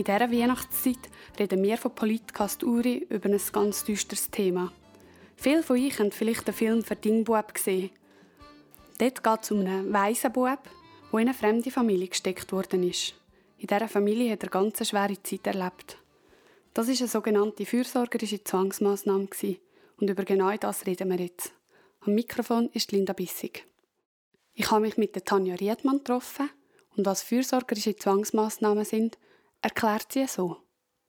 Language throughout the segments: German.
In dieser Weihnachtszeit reden wir von Politcast Uri über ein ganz düsteres Thema. Viele von euch haben vielleicht den Film «Verdingbub» gesehen. Dort geht es um einen weisen Bub, der in eine fremde Familie gesteckt worden ist. In dieser Familie hat er eine ganz schwere Zeit erlebt. Das war eine sogenannte fürsorgerische Zwangsmaßnahme und über genau das reden wir jetzt. Am Mikrofon ist Linda Bissig. Ich habe mich mit Tanja Riedmann getroffen und was fürsorgerische Zwangsmaßnahmen sind, erklärt sie so.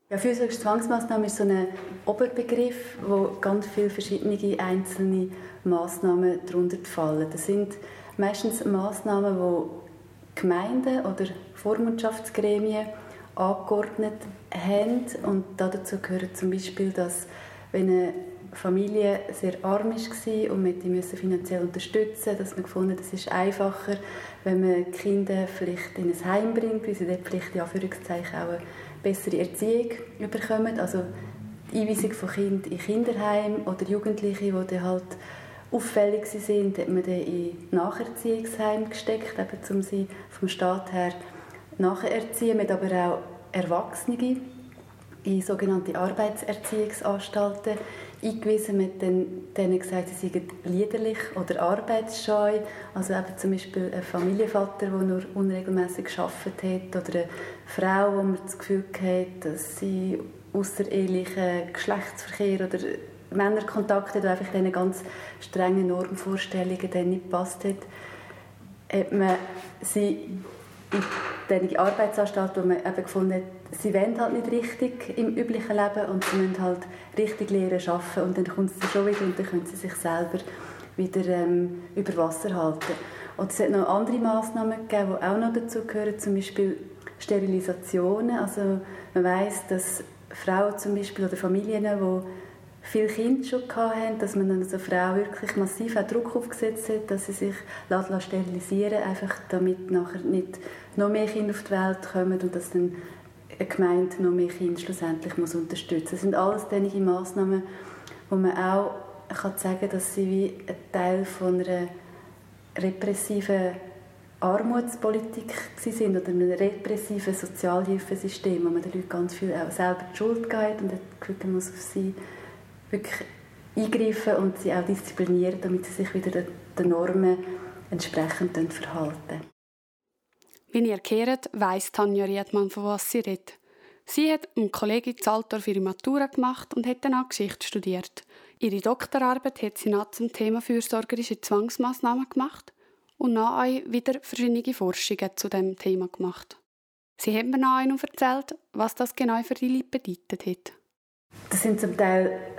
Ja, fürsorgerische Zwangsmaßnahmen ist so ein Oberbegriff, wo ganz viele verschiedene einzelne Maßnahmen darunter fallen. Das sind meistens Maßnahmen, die Gemeinden oder Vormundschaftsgremien angeordnet haben und dazu gehört zum Beispiel, dass wenn eine Familie sehr arm war und wir die finanziell unterstützen dass man gefunden es ist einfacher, wenn man Kinder vielleicht in ein Heim bringt, weil sie dort vielleicht in Anführungszeichen auch eine bessere Erziehung bekommen. Also die Einweisung von Kindern in Kinderheim oder Jugendliche, die dann halt auffällig sind, hat man dann in Nacherziehungsheim gesteckt, eben, um sie vom Staat her nacherziehen. Hat aber auch Erwachsene in sogenannte Arbeitserziehungsanstalten eingewiesen. mit denen gesagt, sie seien liederlich oder arbeitsscheu. Also eben zum Beispiel ein Familienvater, der nur unregelmäßig gearbeitet hat oder eine Frau, wo man das Gefühl hat, dass sie außerehelichen Geschlechtsverkehr oder Männerkontakte, die einfach diesen ganz strengen Normvorstellungen nicht gepasst hat, hat man sie in die Arbeitsanstalt, wo man eben gefunden hat, sie wollen halt nicht richtig im üblichen Leben und sie müssen halt richtig lernen arbeiten und dann kommt sie schon wieder und dann können sie sich selber wieder ähm, über Wasser halten. Und es hat noch andere Massnahmen gegeben, die auch noch dazu gehören, zum Beispiel Sterilisationen. Also man weiß, dass Frauen zum Beispiel oder Familien, die viele Kinder schon hatten, dass man einer Frau wirklich massiv Druck aufgesetzt hat, dass sie sich sterilisieren einfach damit nachher nicht noch mehr Kinder auf die Welt kommen und dass dann eine Gemeinde noch mehr Kinder schlussendlich muss unterstützen muss. Das sind alles diese Massnahmen, wo man auch kann sagen dass sie wie ein Teil von einer repressiven Armutspolitik sind oder einem repressiven Sozialhilfesystem, wo man den Leuten ganz viel auch selber die Schuld gibt und man muss auf sie wirklich eingreifen und sie auch disziplinieren, damit sie sich wieder den Normen entsprechend verhalten. Wie ihr erkehrt, weiss Tanja Riedmann, von was sie redet. Sie hat im Kollege Zaltorf ihre Matura gemacht und hat dann Geschichte studiert. Ihre Doktorarbeit hat sie nach zum Thema fürsorgerische Zwangsmaßnahmen gemacht und nach wieder verschiedene Forschungen zu dem Thema gemacht. Sie hat mir nach noch erzählt, was das genau für die Leute bedeutet hat. Das sind zum Teil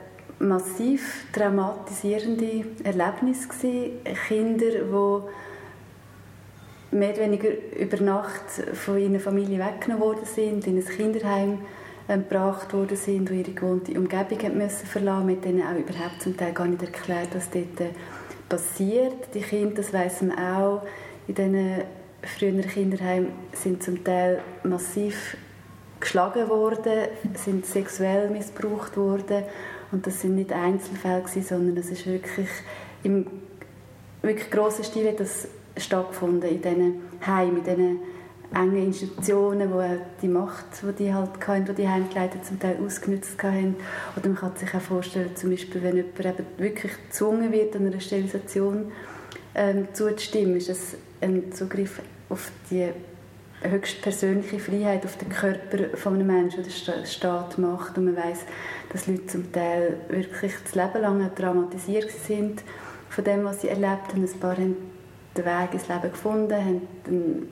massiv traumatisierende Erlebnisse gewesen. Kinder, die mehr oder weniger über Nacht von ihrer Familie weggenommen worden sind, in ein Kinderheim ähm, gebracht worden sind, wo ihre gewohnte Umgebung müssen verlassen mit denen auch überhaupt zum Teil gar nicht erklärt, was dort äh, passiert. Die Kinder, das weiß man auch, in diesen früheren Kinderheimen sind zum Teil massiv geschlagen worden, sind sexuell missbraucht worden und das sind nicht Einzelfälle, sondern es ist wirklich im wirklich grossen Stil hat das stattgefunden in diesen Heimen, in diesen engen Institutionen, wo die Macht, die die halt hatten, die die Heimgeleiter zum Teil ausgenutzt haben. Oder man kann sich auch vorstellen, zum Beispiel, wenn jemand eben wirklich gezwungen wird, einer Sterilisation ähm, zuzustimmen, ist das ein Zugriff auf die höchst persönliche Freiheit auf den Körper von einem Menschen, die der Staat macht. Und man weiß, dass Leute zum Teil wirklich das Leben lang traumatisiert sind von dem, was sie erlebt haben. Ein paar haben den Weg ins Leben gefunden, haben eine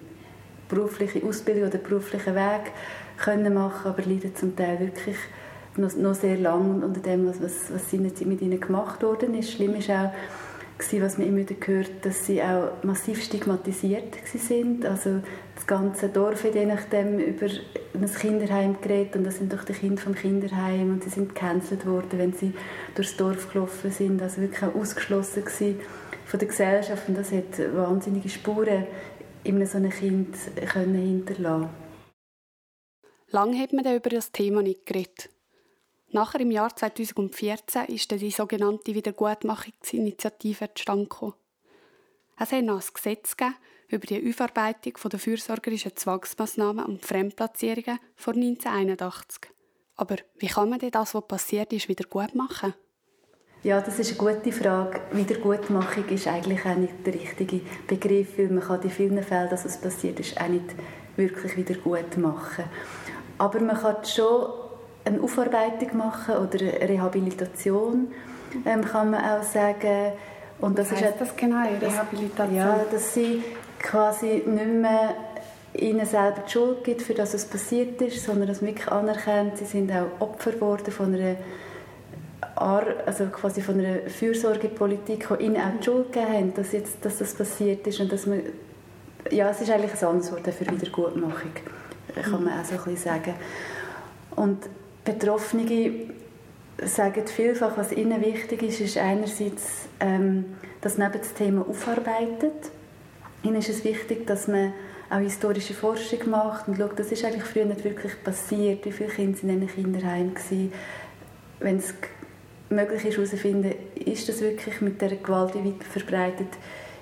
berufliche Ausbildung oder beruflichen Weg können machen, aber leiden zum Teil wirklich noch, noch sehr lang unter dem, was, was, was mit ihnen gemacht worden ist. Schlimm ist auch, gewesen, was man immer wieder gehört, dass sie auch massiv stigmatisiert sind. Also das ganze Dorf hat je nachdem über ein Kinderheim geredet und das sind doch die Kinder vom Kinderheim und sie sind gecancelt worden, wenn sie durchs Dorf gelaufen sind. Also wirklich auch ausgeschlossen gewesen von der Gesellschaft und das hat wahnsinnige Spuren in so einem Kind können hinterlassen. Lange hat man über das Thema nicht geredet. Nachher im Jahr 2014 ist die sogenannte Wiedergutmachungsinitiative zustande. Es hat noch ein Gesetz über die Aufarbeitung der fürsorgerischen Zwangsmaßnahmen und Fremdplatzierungen vor 1981. Aber wie kann man denn das, was passiert ist, wieder gut machen? Ja, das ist eine gute Frage. Wiedergutmachung ist eigentlich auch nicht der richtige Begriff, weil man kann in vielen Fällen, dass es passiert ist, auch nicht wirklich wieder gut machen. Aber man kann schon eine Aufarbeitung machen oder eine Rehabilitation, ähm, kann man auch sagen. Und das Was heißt das genau, Rehabilitation? Ja, dass sie quasi nicht mehr ihnen selber die Schuld gibt, für das es passiert ist, sondern dass man wirklich anerkennt, sie sind auch Opfer geworden von einer also quasi von einer Fürsorgepolitik, die ihnen auch die Schuld gegeben hat, dass, jetzt, dass das passiert ist und dass man, ja, es ist eigentlich ein anderes Wort für Wiedergutmachung, kann man auch so ein bisschen sagen. Und Betroffene sagen vielfach, was ihnen wichtig ist, ist einerseits, ähm, dass man das Thema aufarbeitet. Ihnen ist es wichtig, dass man auch historische Forschung macht und schaut, das ist eigentlich früher nicht wirklich passiert, wie viele Kinder sind in einem Kinderheim gewesen. Wenn es möglich ist, herauszufinden, ist das wirklich mit der Gewalt weit verbreitet,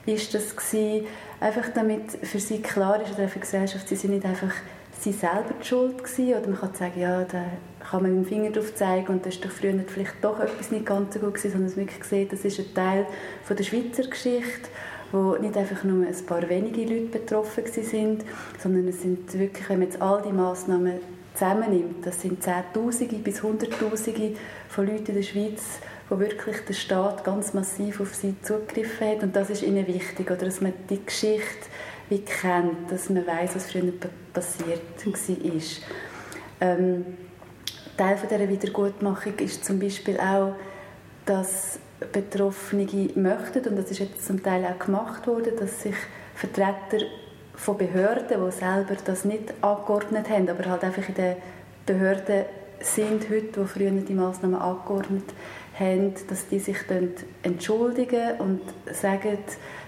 ist das gewesen, einfach damit für sie klar ist, oder für die Gesellschaft, sie sind nicht einfach sie selber die Schuld gewesen, oder man kann sagen, ja, da kann man mit dem Finger drauf zeigen und das ist doch früher vielleicht doch etwas nicht ganz so gut gewesen, sondern es wirklich gesehen, das ist ein Teil von der Schweizer Geschichte, wo nicht einfach nur ein paar wenige Leute betroffen sind, sondern es sind wirklich, wenn man jetzt all die Massnahmen zusammennimmt, das sind Zehntausende bis Hunderttausende von Leuten in der Schweiz, wo wirklich der Staat ganz massiv auf sie zugegriffen hat und das ist ihnen wichtig, oder dass man die Geschichte wie kennt, dass man weiß, was früher passiert war. Ähm, Teil von dieser Wiedergutmachung ist zum Beispiel auch, dass Betroffene möchten, und das ist jetzt zum Teil auch gemacht worden, dass sich Vertreter von Behörden, die selber das nicht angeordnet haben, aber halt einfach in den Behörden sind heute, die früher die Massnahmen angeordnet haben, dass die sich entschuldigen und sagen,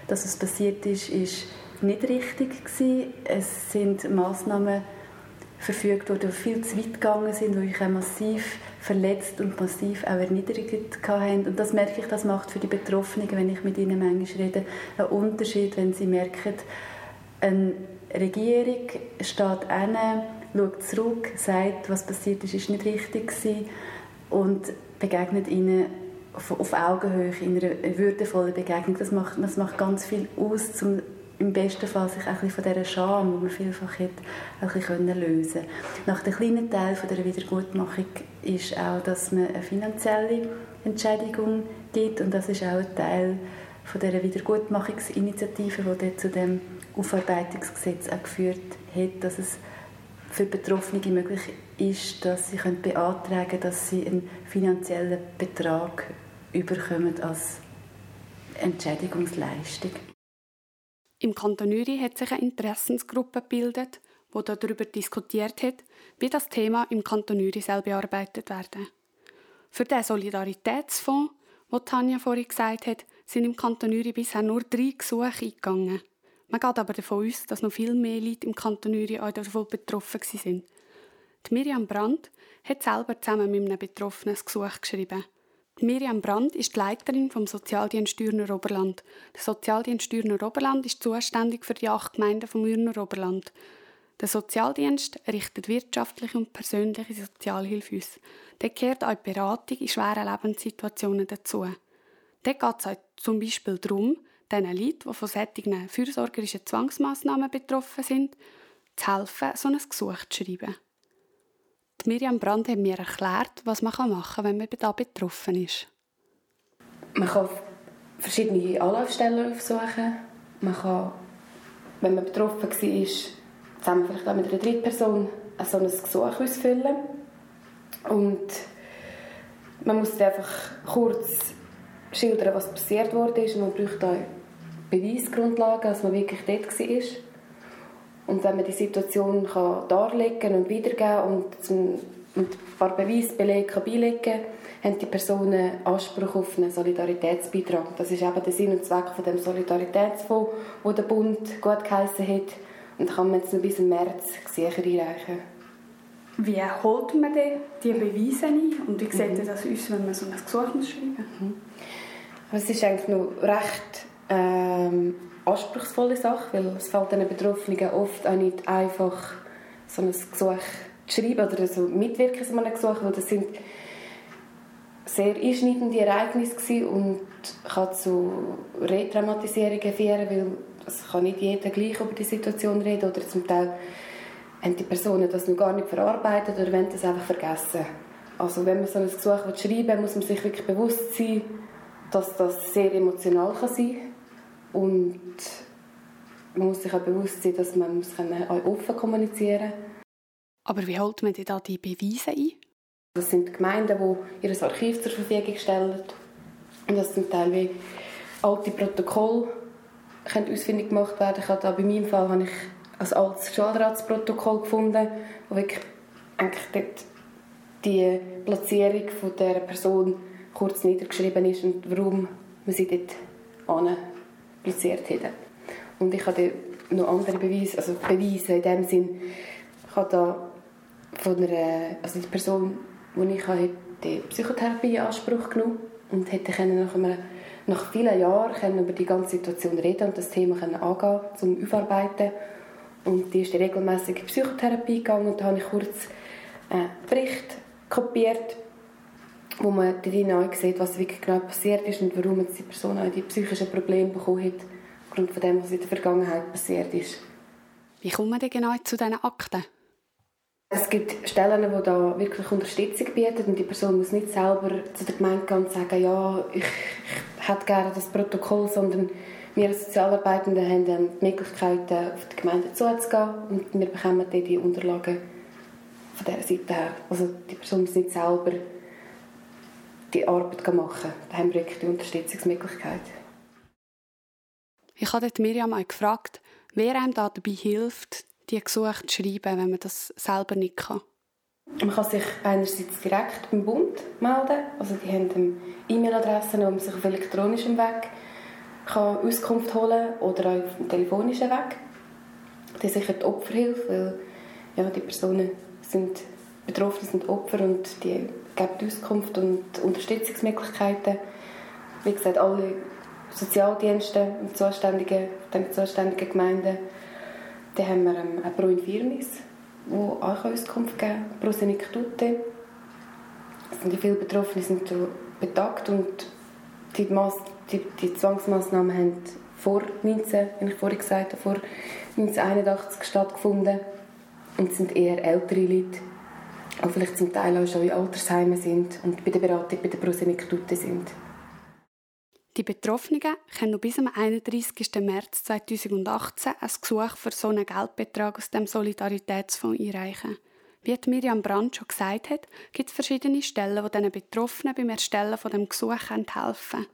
dass es passiert ist, ist nicht richtig gewesen. Es sind Massnahmen verfügt die viel zu weit gegangen sind, die auch massiv verletzt und massiv auch erniedrigt haben. Und das merke ich, das macht für die Betroffenen, wenn ich mit ihnen manchmal rede, einen Unterschied, wenn sie merken, eine Regierung steht an, schaut zurück, sagt, was passiert ist, ist nicht richtig gewesen und begegnet ihnen auf Augenhöhe in einer würdevollen Begegnung. Das macht, das macht ganz viel aus, um im besten Fall sich ein von dieser Scham, die man vielfach hat, ein bisschen lösen Nach dem kleinen Teil von der Wiedergutmachung ist auch, dass man eine finanzielle Entschädigung gibt und das ist auch ein Teil von der Wiedergutmachungsinitiative, die zu dem Aufarbeitungsgesetz auch geführt hat, dass es für Betroffene möglich ist, dass sie beantragen können, dass sie einen finanziellen Betrag überkommen als Entschädigungsleistung. Im Kanton Uri hat sich eine Interessensgruppe gebildet, die darüber diskutiert hat, wie das Thema im Kanton Uri soll bearbeitet werden. Für den Solidaritätsfonds, wo Tanja vorhin gesagt hat, sind im Kanton Uri bisher nur drei Gesuche eingegangen. Man geht aber davon aus, dass noch viel mehr Leute im Kanton Uri auch davon betroffen sind. Die Miriam Brandt hat selber zusammen mit einem Betroffenen ein Gesuch geschrieben. Miriam Brandt ist die Leiterin vom Sozialdienst Ürner Oberland. Der Sozialdienst Ürner Oberland ist zuständig für die acht Gemeinden vom Ürner Oberland. Der Sozialdienst richtet wirtschaftliche und persönliche Sozialhilfe aus. Der kehrt auch die Beratung in schweren Lebenssituationen dazu. Dort geht es zum Beispiel darum, den Leuten, die von solchen fürsorgerischen Zwangsmaßnahmen betroffen sind, zu helfen, so ein Gesuch zu schreiben. Miriam Brand hat mir erklärt, was man machen kann, wenn man da betroffen ist. Man kann verschiedene Anlaufstellen aufsuchen. Man kann, wenn man betroffen war, zusammen vielleicht auch mit einer Drittperson so ein Gesuch ausfüllen. Und man muss einfach kurz schildern, was passiert wurde und man braucht auch Beweisgrundlagen, dass man wirklich dort war. Und wenn man die Situation kann darlegen und wiedergeben und ein paar Beweisbelege beilegen kann, haben die Personen Anspruch auf einen Solidaritätsbeitrag. Das ist eben der Sinn und Zweck von dem Solidaritätsfonds, den der Bund gut geheissen hat. Und da kann man jetzt noch bis März sicher einreichen. Wie holt man denn die Beweise ein? Und wie sieht mhm. das aus, wenn man so ein Gesuch schreiben muss? Mhm. Es ist eigentlich noch recht ähm, anspruchsvolle Sache, weil es fällt den Betroffenen oft auch nicht einfach, so ein Gesuch zu schreiben oder so mitwirken an einem Gesuch, weil das sind sehr einschneidende Ereignisse und kann zu Retraumatisierungen führen, weil es kann nicht jeder gleich über die Situation reden oder zum Teil haben die Personen das noch gar nicht verarbeitet oder wollen das einfach vergessen. Also wenn man so ein Gesuch schreiben will, muss man sich wirklich bewusst sein, dass das sehr emotional kann sein kann und man muss sich auch bewusst sein, dass man auch offen kommunizieren muss. Aber wie holt man denn da die Beweise ein? Das sind Gemeinden, die ihr Archiv zur Verfügung stellen. Und das sind Teil wie alte Protokolle können ausfindig gemacht werden. Ich habe bei meinem Fall habe ich ein altes Schulratsprotokoll gefunden, wo wirklich eigentlich dort die Platzierung von der Person kurz niedergeschrieben ist und warum man sie dort platziert hat. Und ich habe noch andere Beweise, also Beweise in dem Sinn, ich habe da von einer, also die Person, die ich habe, die Psychotherapie in Anspruch genommen und hätte nach, einem, nach vielen Jahren können über die ganze Situation reden und das Thema können angehen, zum Aufarbeiten. Und die ist regelmäßig in Psychotherapie gegangen und da habe ich kurz einen Bericht kopiert, wo man darin auch sieht, was wirklich genau passiert ist und warum die Person auch die psychischen Probleme bekommen hat, aufgrund von dem, was in der Vergangenheit passiert ist. Wie man denn genau zu diesen Akten? Es gibt Stellen, die da wirklich Unterstützung bieten und die Person muss nicht selber zu der Gemeinde gehen und sagen, ja, ich, ich hätte gerne das Protokoll, sondern wir als Sozialarbeitende haben dann die Möglichkeit, auf die Gemeinde zuzugehen und wir bekommen dann die Unterlagen von dieser Seite her. Also die Person muss nicht selber die Arbeit machen. Da haben wir wirklich die Unterstützungsmöglichkeit. Ich habe Miriam auch gefragt, wer einem da dabei hilft, die Gesuche zu schreiben, wenn man das selber nicht kann? Man kann sich einerseits direkt beim Bund melden. Also die haben E-Mail-Adressen, wo man sich auf elektronischem Weg kann Auskunft holen kann oder auch auf dem telefonischen Weg. Das ist sicher die Opferhilfe, weil ja, die Personen sind betroffen, sind Opfer und die geben Auskunft und Unterstützungsmöglichkeiten. Wie gesagt, alle Sozialdienste und zuständigen, die zuständigen Gemeinden dann haben wir ähm, ein Pro Infirmis, das auch Auskunft geben Pro Senectute. Sind viele Betroffene sind betagt und die, Mass die, die Zwangsmaßnahmen haben vor 19, wie ich vorhin gesagt habe, vor 1981 stattgefunden und sind eher ältere Leute, die vielleicht zum Teil auch schon in Altersheimen sind und bei der Beratung bei der Prosenektute sind. Die Betroffenen können noch bis am 31. März 2018 ein Gesuch für so einen Geldbetrag aus dem Solidaritätsfonds einreichen. Wie Miriam Brandt schon gesagt hat, gibt es verschiedene Stellen, die diesen Betroffenen beim Erstellen von dem Gesuch helfen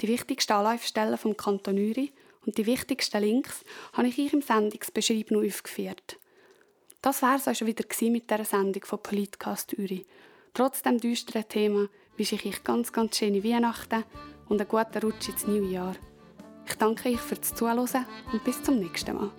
Die wichtigsten Anlaufstellen vom Kanton Uri und die wichtigsten Links habe ich euch im Sendungsbeschreibung aufgeführt. Das war es auch schon wieder mit dieser Sendung von Politcast Uri. Trotz dem düsteren Thema wünsche ich euch ganz, ganz schöne Weihnachten und einen guten Rutsch ins neue Jahr. Ich danke euch fürs Zuhören und bis zum nächsten Mal.